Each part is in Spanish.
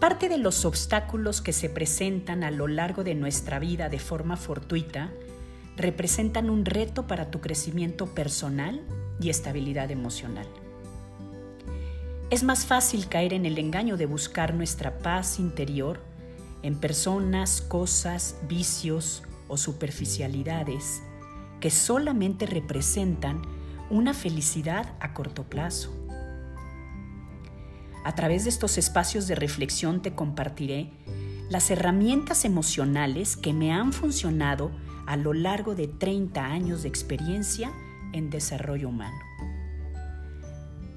Parte de los obstáculos que se presentan a lo largo de nuestra vida de forma fortuita representan un reto para tu crecimiento personal y estabilidad emocional. Es más fácil caer en el engaño de buscar nuestra paz interior en personas, cosas, vicios o superficialidades que solamente representan una felicidad a corto plazo. A través de estos espacios de reflexión te compartiré las herramientas emocionales que me han funcionado a lo largo de 30 años de experiencia en desarrollo humano.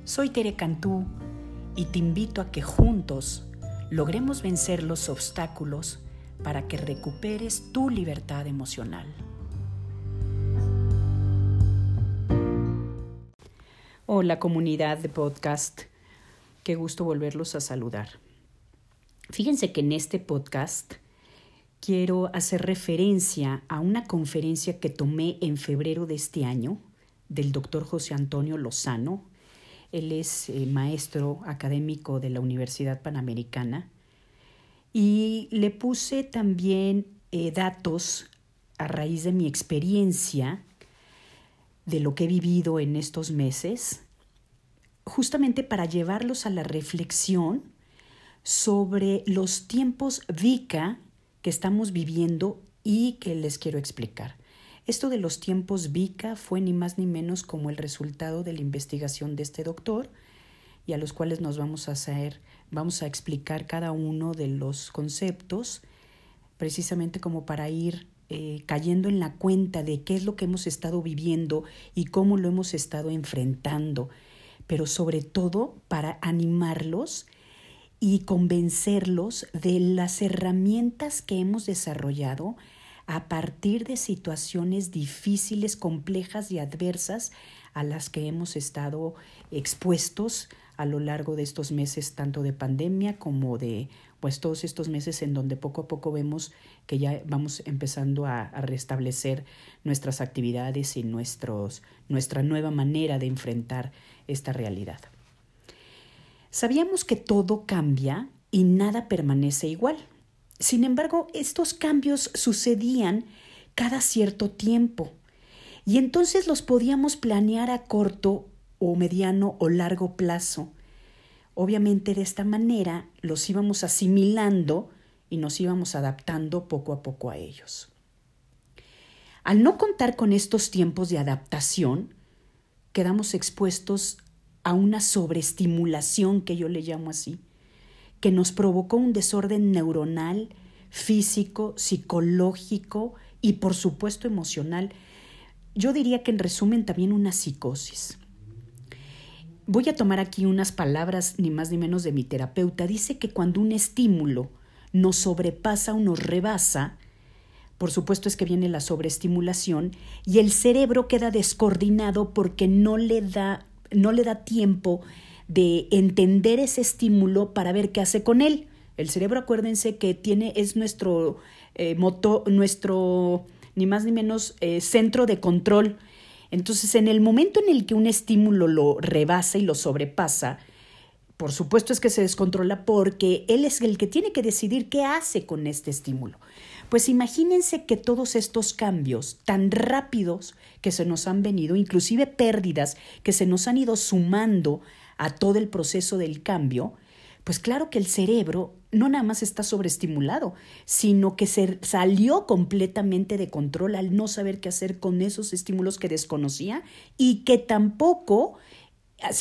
Soy Tere Cantú y te invito a que juntos logremos vencer los obstáculos para que recuperes tu libertad emocional. Hola comunidad de podcast, qué gusto volverlos a saludar. Fíjense que en este podcast quiero hacer referencia a una conferencia que tomé en febrero de este año del doctor José Antonio Lozano. Él es eh, maestro académico de la Universidad Panamericana y le puse también eh, datos a raíz de mi experiencia, de lo que he vivido en estos meses, justamente para llevarlos a la reflexión sobre los tiempos VICA que estamos viviendo y que les quiero explicar. Esto de los tiempos VICA fue ni más ni menos como el resultado de la investigación de este doctor y a los cuales nos vamos a hacer, vamos a explicar cada uno de los conceptos, precisamente como para ir eh, cayendo en la cuenta de qué es lo que hemos estado viviendo y cómo lo hemos estado enfrentando, pero sobre todo para animarlos y convencerlos de las herramientas que hemos desarrollado a partir de situaciones difíciles, complejas y adversas a las que hemos estado expuestos a lo largo de estos meses, tanto de pandemia como de pues todos estos meses en donde poco a poco vemos que ya vamos empezando a, restablecer nuestras actividades y nuestros, nuestra nueva manera de enfrentar esta realidad. Sabíamos que todo cambia y nada permanece igual. Sin embargo, estos cambios sucedían cada cierto tiempo y entonces los podíamos planear a corto o mediano o largo plazo. Obviamente de esta manera los íbamos asimilando y nos íbamos adaptando poco a poco a ellos. Al no contar con estos tiempos de adaptación, quedamos expuestos a una sobreestimulación que yo le llamo así, que nos provocó un desorden neuronal, físico, psicológico y por supuesto emocional. Yo diría que en resumen también una psicosis. Voy a tomar aquí unas palabras ni más ni menos de mi terapeuta. Dice que cuando un estímulo nos sobrepasa o nos rebasa, por supuesto es que viene la sobreestimulación y el cerebro queda descoordinado porque no le da no le da tiempo de entender ese estímulo para ver qué hace con él. El cerebro, acuérdense que tiene, es nuestro eh, nuestro, ni más ni menos, eh, centro de control. Entonces, en el momento en el que un estímulo lo rebasa y lo sobrepasa, por supuesto es que se descontrola porque él es el que tiene que decidir qué hace con este estímulo. Pues imagínense que todos estos cambios tan rápidos que se nos han venido, inclusive pérdidas que se nos han ido sumando a todo el proceso del cambio, pues claro que el cerebro no nada más está sobreestimulado, sino que se salió completamente de control al no saber qué hacer con esos estímulos que desconocía y que tampoco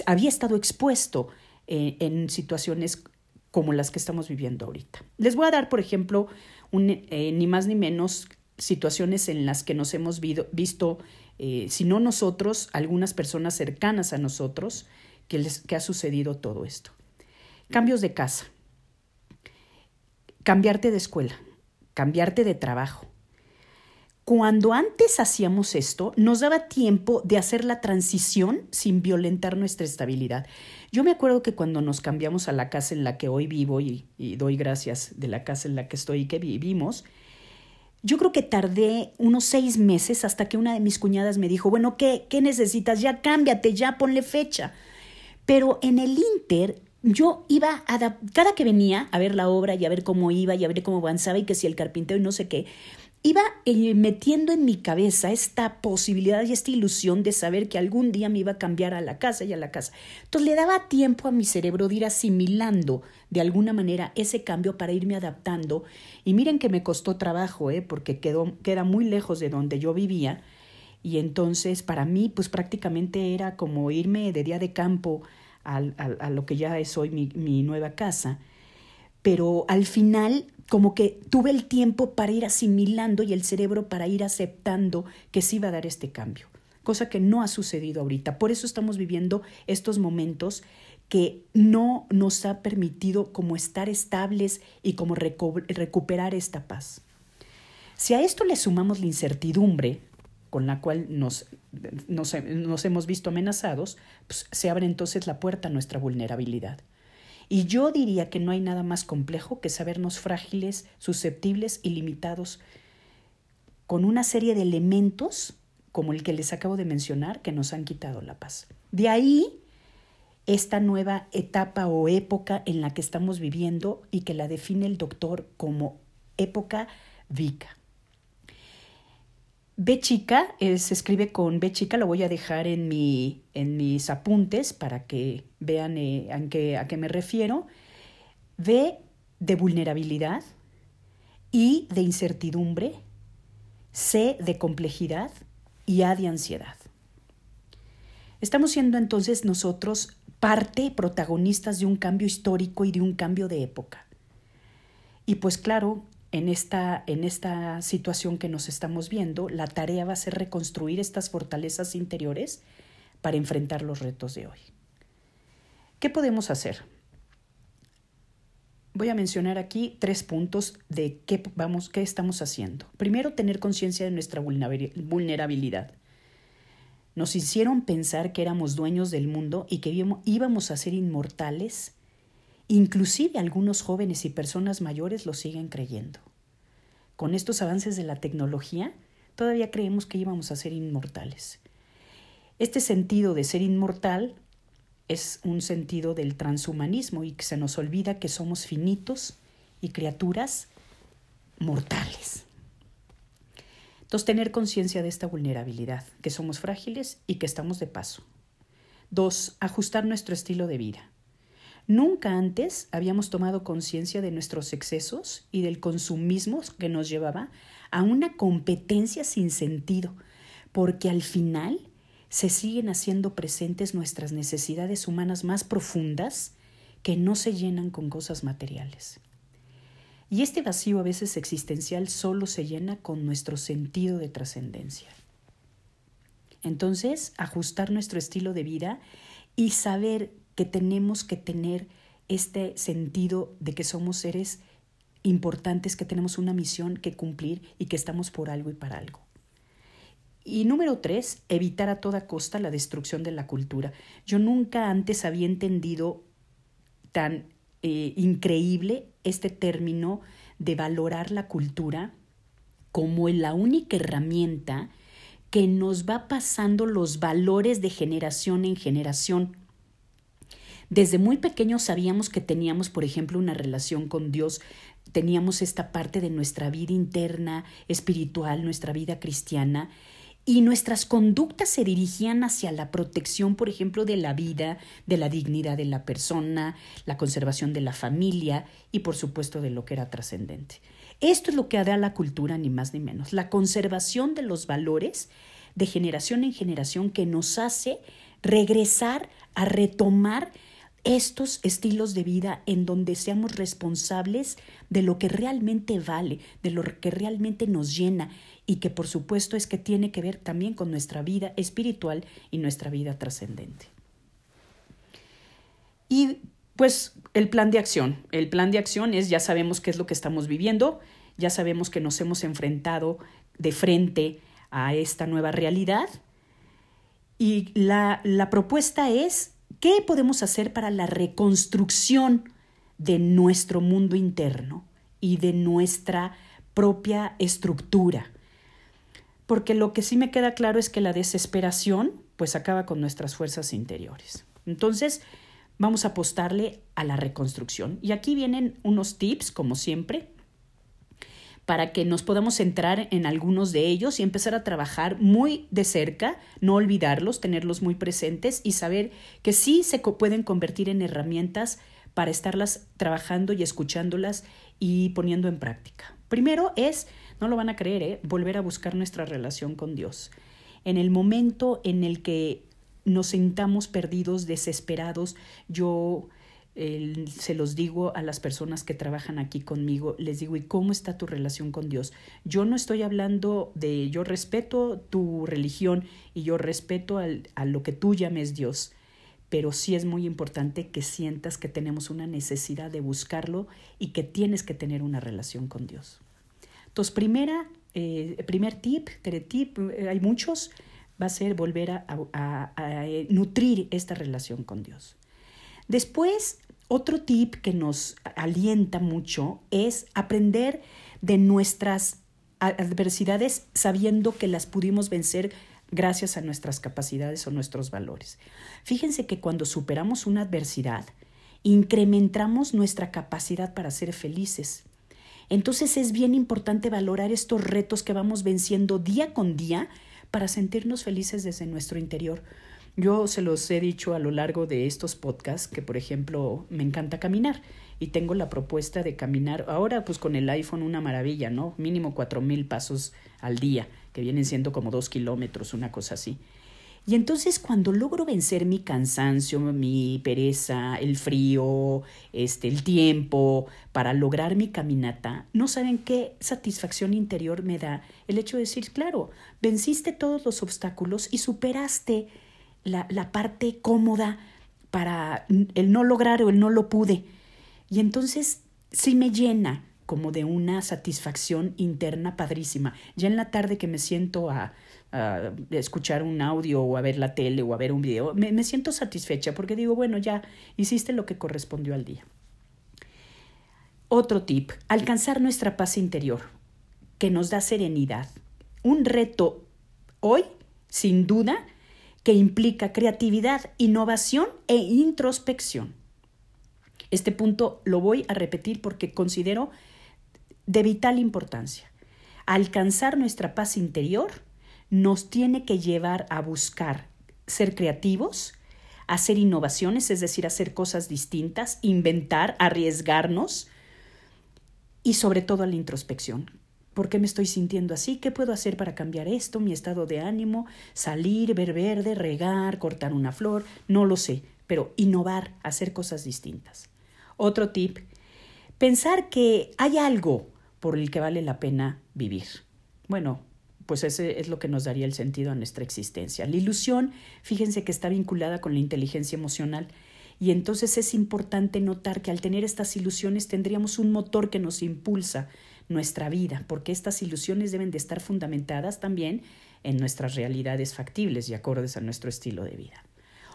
había estado expuesto eh, en situaciones como las que estamos viviendo ahorita. Les voy a dar, por ejemplo, eh, ni más ni menos situaciones en las que nos hemos visto, eh, si no nosotros, algunas personas cercanas a nosotros, que, les, que ha sucedido todo esto. Cambios de casa, cambiarte de escuela, cambiarte de trabajo. Cuando antes hacíamos esto, nos daba tiempo de hacer la transición sin violentar nuestra estabilidad. Yo me acuerdo que cuando nos cambiamos a la casa en la que hoy vivo y, doy gracias de la casa en la que estoy y que vivimos, yo creo que tardé unos seis meses hasta que una de mis cuñadas me dijo, bueno, ¿qué, qué necesitas? Ya cámbiate, ya ponle fecha. Pero en el Inter yo iba a, cada que venía a ver la obra y a ver cómo iba y a ver cómo avanzaba y que si el carpintero y no sé qué, iba eh, metiendo en mi cabeza esta posibilidad y esta ilusión de saber que algún día me iba a cambiar a la casa y a la casa. Entonces le daba tiempo a mi cerebro de ir asimilando de alguna manera ese cambio para irme adaptando. Y miren que me costó trabajo, ¿eh? porque quedó, queda muy lejos de donde yo vivía. Y entonces para mí pues prácticamente era como irme de día de campo a, lo que ya es hoy mi, mi nueva casa. Pero al final como que tuve el tiempo para ir asimilando y el cerebro para ir aceptando que sí iba a dar este cambio, cosa que no ha sucedido ahorita. Por eso estamos viviendo estos momentos que no nos ha permitido como estar estables y como recuperar esta paz. Si a esto le sumamos la incertidumbre con la cual nos, nos, nos hemos visto amenazados, pues se abre entonces la puerta a nuestra vulnerabilidad. Y yo diría que no hay nada más complejo que sabernos frágiles, susceptibles y limitados con una serie de elementos como el que les acabo de mencionar que nos han quitado la paz. De ahí esta nueva etapa o época en la que estamos viviendo y que la define el doctor como época Vika. B chica eh, se escribe con B chica, lo voy a dejar en, mi, en mis apuntes para que vean eh, a, qué, a qué me refiero. V de vulnerabilidad, I de incertidumbre, C de complejidad y A de ansiedad. Estamos siendo entonces nosotros parte, protagonistas de un cambio histórico y de un cambio de época. Y pues claro, en esta, en esta situación que nos estamos viendo, la tarea va a ser reconstruir estas fortalezas interiores para enfrentar los retos de hoy. ¿Qué podemos hacer? Voy a mencionar aquí tres puntos de qué, vamos, qué estamos haciendo. Primero, tener conciencia de nuestra vulnerabilidad. Nos hicieron pensar que éramos dueños del mundo y que íbamos a ser inmortales Inclusive algunos jóvenes y personas mayores lo siguen creyendo. Con estos avances de la tecnología, todavía creemos que íbamos a ser inmortales. Este sentido de ser inmortal es un sentido del transhumanismo y que se nos olvida que somos finitos y criaturas mortales. Entonces, tener conciencia de esta vulnerabilidad, que somos frágiles y que estamos de paso. Dos, ajustar nuestro estilo de vida. Nunca antes habíamos tomado conciencia de nuestros excesos y del consumismo que nos llevaba a una competencia sin sentido, porque al final se siguen haciendo presentes nuestras necesidades humanas más profundas que no se llenan con cosas materiales. Y este vacío a veces existencial solo se llena con nuestro sentido de trascendencia. Entonces, ajustar nuestro estilo de vida y saber que tenemos que tener este sentido de que somos seres importantes, que tenemos una misión que cumplir y que estamos por algo y para algo. Y número tres, evitar a toda costa la destrucción de la cultura. Yo nunca antes había entendido tan eh, increíble este término de valorar la cultura como la única herramienta que nos va pasando los valores de generación en generación. Desde muy pequeños sabíamos que teníamos, por ejemplo, una relación con Dios, teníamos esta parte de nuestra vida interna, espiritual, nuestra vida cristiana, y nuestras conductas se dirigían hacia la protección, por ejemplo, de la vida, de la dignidad de la persona, la conservación de la familia y, por supuesto, de lo que era trascendente. Esto es lo que da la cultura, ni más ni menos, la conservación de los valores de generación en generación que nos hace regresar a retomar estos estilos de vida en donde seamos responsables de lo que realmente vale, de lo que realmente nos llena y que por supuesto es que tiene que ver también con nuestra vida espiritual y nuestra vida trascendente. Y pues el plan de acción. El plan de acción es, ya sabemos qué es lo que estamos viviendo, ya sabemos que nos hemos enfrentado de frente a esta nueva realidad y la, la propuesta es ¿Qué podemos hacer para la reconstrucción de nuestro mundo interno y de nuestra propia estructura? Porque lo que sí me queda claro es que la desesperación pues acaba con nuestras fuerzas interiores. Entonces, vamos a apostarle a la reconstrucción. Y aquí vienen unos tips, como siempre, para que nos podamos centrar en algunos de ellos y empezar a trabajar muy de cerca, no olvidarlos, tenerlos muy presentes y saber que sí se pueden convertir en herramientas para estarlas trabajando y escuchándolas y poniendo en práctica. Primero es, no lo van a creer, ¿eh? volver a buscar nuestra relación con Dios. En el momento en el que nos sintamos perdidos, desesperados, yo se los digo a las personas que trabajan aquí conmigo, les digo, ¿y cómo está tu relación con Dios? Yo no estoy hablando de, yo respeto tu religión y yo respeto a lo que tú llames Dios, pero sí es muy importante que sientas que tenemos una necesidad de buscarlo y que tienes que tener una relación con Dios. Entonces, primera, eh, primer tip, tip, eh, hay muchos, va a ser volver a eh, nutrir esta relación con Dios. Después, otro tip que nos alienta mucho es aprender de nuestras adversidades sabiendo que las pudimos vencer gracias a nuestras capacidades o nuestros valores. Fíjense que cuando superamos una adversidad, incrementamos nuestra capacidad para ser felices. Entonces es bien importante valorar estos retos que vamos venciendo día con día para sentirnos felices desde nuestro interior, yo se los he dicho a lo largo de estos podcasts que, por ejemplo, me encanta caminar y tengo la propuesta de caminar ahora pues con el iPhone una maravilla, ¿no? Mínimo cuatro mil pasos al día, que vienen siendo como dos kilómetros, una cosa así. Y entonces cuando logro vencer mi cansancio, mi pereza, el frío, este, el tiempo, para lograr mi caminata, no saben qué satisfacción interior me da el hecho de decir, claro, venciste todos los obstáculos y superaste la, la parte cómoda para el no lograr o el no lo pude. Y entonces sí me llena como de una satisfacción interna padrísima. Ya en la tarde que me siento a, escuchar un audio o a ver la tele o a ver un video, me, me siento satisfecha porque digo, bueno, ya hiciste lo que correspondió al día. Otro tip, alcanzar nuestra paz interior, que nos da serenidad. Un reto hoy, sin duda, que implica creatividad, innovación e introspección. Este punto lo voy a repetir porque considero de vital importancia. Alcanzar nuestra paz interior nos tiene que llevar a buscar ser creativos, hacer innovaciones, es decir, hacer cosas distintas, inventar, arriesgarnos y sobre todo a la introspección. ¿Por qué me estoy sintiendo así? ¿Qué puedo hacer para cambiar esto? Mi estado de ánimo, salir, ver verde, regar, cortar una flor, no lo sé, pero innovar, hacer cosas distintas. Otro tip, pensar que hay algo por el que vale la pena vivir. Bueno, pues ese es lo que nos daría el sentido a nuestra existencia. La ilusión, fíjense que está vinculada con la inteligencia emocional y entonces es importante notar que al tener estas ilusiones tendríamos un motor que nos impulsa nuestra vida, porque estas ilusiones deben de estar fundamentadas también en nuestras realidades factibles y acordes a nuestro estilo de vida.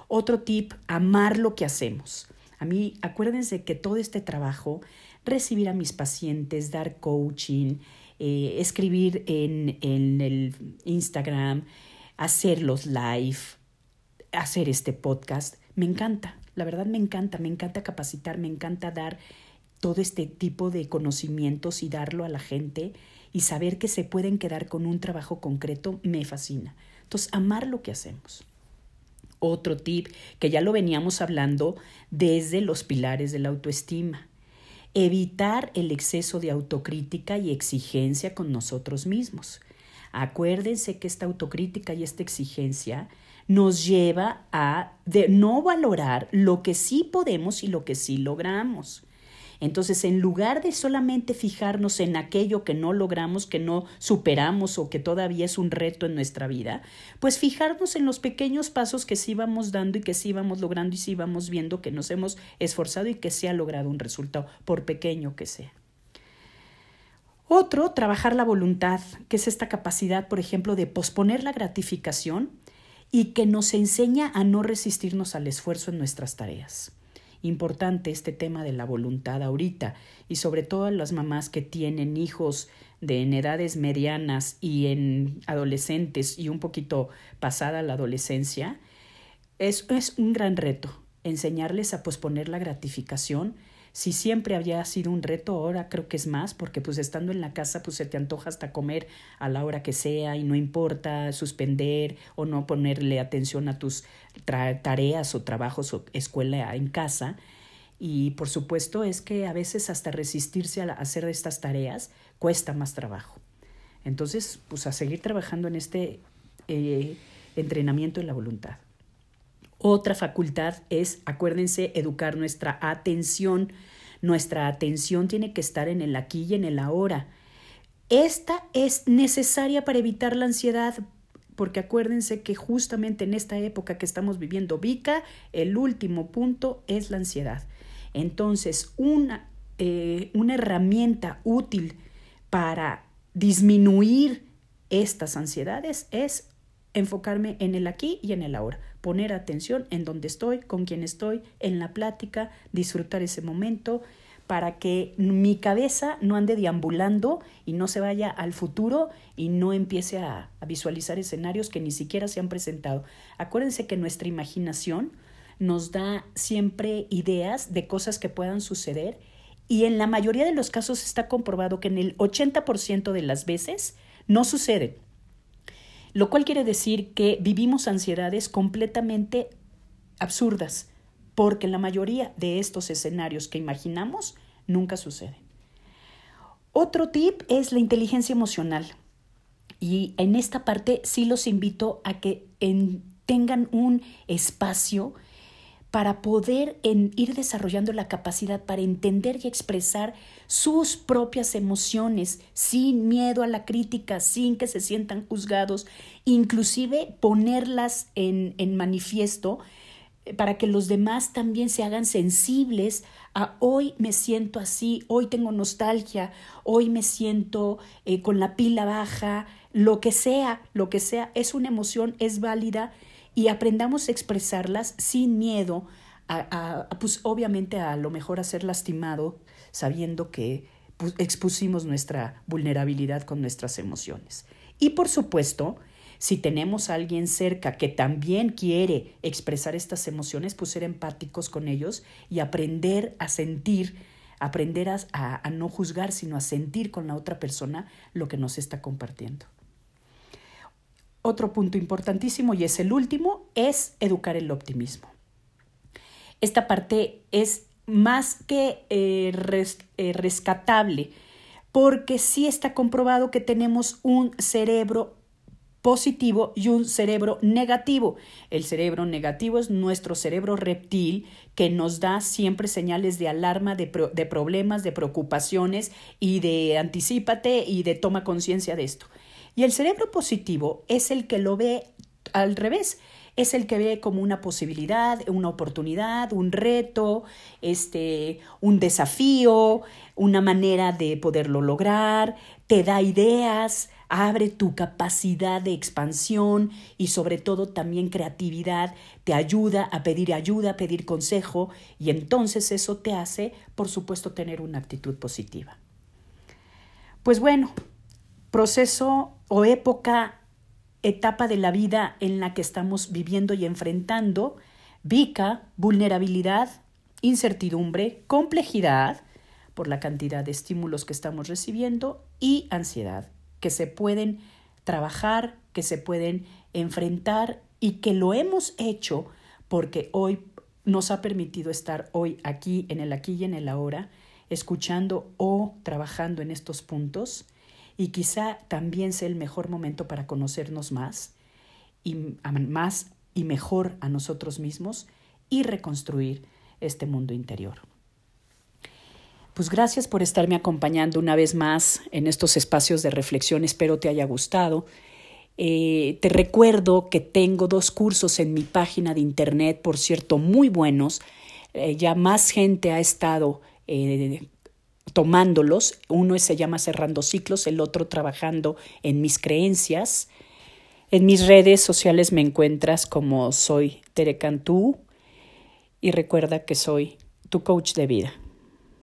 Otro tip, amar lo que hacemos. A mí, acuérdense que todo este trabajo, recibir a mis pacientes, dar coaching, eh, escribir en, en el Instagram, hacer los live, hacer este podcast, me encanta. La verdad me encanta, me encanta capacitar, me encanta dar todo este tipo de conocimientos y darlo a la gente y saber que se pueden quedar con un trabajo concreto me fascina. Entonces, amar lo que hacemos. Otro tip que ya lo veníamos hablando desde los pilares de la autoestima. Evitar el exceso de autocrítica y exigencia con nosotros mismos. Acuérdense que esta autocrítica y esta exigencia nos lleva a de no valorar lo que sí podemos y lo que sí logramos. Entonces, en lugar de solamente fijarnos en aquello que no logramos, que no superamos o que todavía es un reto en nuestra vida, pues fijarnos en los pequeños pasos que sí vamos dando y que sí vamos logrando y sí vamos viendo que nos hemos esforzado y que se ha logrado un resultado, por pequeño que sea. Otro, trabajar la voluntad, que es esta capacidad, por ejemplo, de posponer la gratificación y que nos enseña a no resistirnos al esfuerzo en nuestras tareas importante este tema de la voluntad ahorita y sobre todo las mamás que tienen hijos de en edades medianas y en adolescentes y un poquito pasada la adolescencia, es, es un gran reto. enseñarles a posponer la gratificación. Si siempre había sido un reto, ahora creo que es más, porque pues estando en la casa pues se te antoja hasta comer a la hora que sea y no importa suspender o no ponerle atención a tus tareas o trabajos o escuela en casa. Y por supuesto es que a veces hasta resistirse a hacer estas tareas cuesta más trabajo. Entonces, pues a seguir trabajando en este eh, entrenamiento de la voluntad. Otra facultad es, acuérdense, educar nuestra atención. Nuestra atención tiene que estar en el aquí y en el ahora. Esta es necesaria para evitar la ansiedad, porque acuérdense que justamente en esta época que estamos viviendo, Vika, el último punto es la ansiedad. Entonces, una, eh, una herramienta útil para disminuir estas ansiedades es enfocarme en el aquí y en el ahora, poner atención en donde estoy, con quién estoy, en la plática, disfrutar ese momento para que mi cabeza no ande deambulando y no se vaya al futuro y no empiece a, a visualizar escenarios que ni siquiera se han presentado. Acuérdense que nuestra imaginación nos da siempre ideas de cosas que puedan suceder y en la mayoría de los casos está comprobado que en el 80% de las veces no suceden lo cual quiere decir que vivimos ansiedades completamente absurdas, porque la mayoría de estos escenarios que imaginamos nunca suceden. Otro tip es la inteligencia emocional. Y en esta parte sí los invito a que tengan un espacio para poder ir desarrollando la capacidad para entender y expresar sus propias emociones sin miedo a la crítica, sin que se sientan juzgados, inclusive ponerlas en, manifiesto eh, para que los demás también se hagan sensibles a hoy me siento así, hoy tengo nostalgia, hoy me siento eh, con la pila baja, lo que sea, lo que sea, es una emoción, es válida y aprendamos a expresarlas sin miedo a, pues obviamente a lo mejor a ser lastimado sabiendo que pues, expusimos nuestra vulnerabilidad con nuestras emociones. Y por supuesto, si tenemos a alguien cerca que también quiere expresar estas emociones, pues ser empáticos con ellos y aprender a sentir, aprender a, a no juzgar, sino a sentir con la otra persona lo que nos está compartiendo. Otro punto importantísimo y es el último, es educar el optimismo. Esta parte es más que eh, eh, rescatable porque sí está comprobado que tenemos un cerebro positivo y un cerebro negativo. El cerebro negativo es nuestro cerebro reptil que nos da siempre señales de alarma, de, de problemas, de preocupaciones y de anticípate y de toma conciencia de esto. Y el cerebro positivo es el que lo ve al revés. Es el que ve como una posibilidad, una oportunidad, un reto, este, un desafío, una manera de poderlo lograr, te da ideas, abre tu capacidad de expansión y sobre todo también creatividad, te ayuda a pedir ayuda, a pedir consejo y entonces eso te hace, por supuesto, tener una actitud positiva. Pues bueno, proceso o época, etapa de la vida en la que estamos viviendo y enfrentando, vica, vulnerabilidad, incertidumbre, complejidad por la cantidad de estímulos que estamos recibiendo y ansiedad, que se pueden trabajar, que se pueden enfrentar y que lo hemos hecho porque hoy nos ha permitido estar hoy aquí, en el aquí y en el ahora, escuchando o trabajando en estos puntos y quizá también sea el mejor momento para conocernos más y más y mejor a nosotros mismos y reconstruir este mundo interior. Pues gracias por estarme acompañando una vez más en estos espacios de reflexión. Espero te haya gustado. Eh, te recuerdo que tengo dos cursos en mi página de internet, por cierto, muy buenos. Eh, ya más gente ha estado eh, tomándolos. Uno se llama Cerrando Ciclos, el otro Trabajando en mis creencias. En mis redes sociales me encuentras como soy Tere Cantú y recuerda que soy tu coach de vida.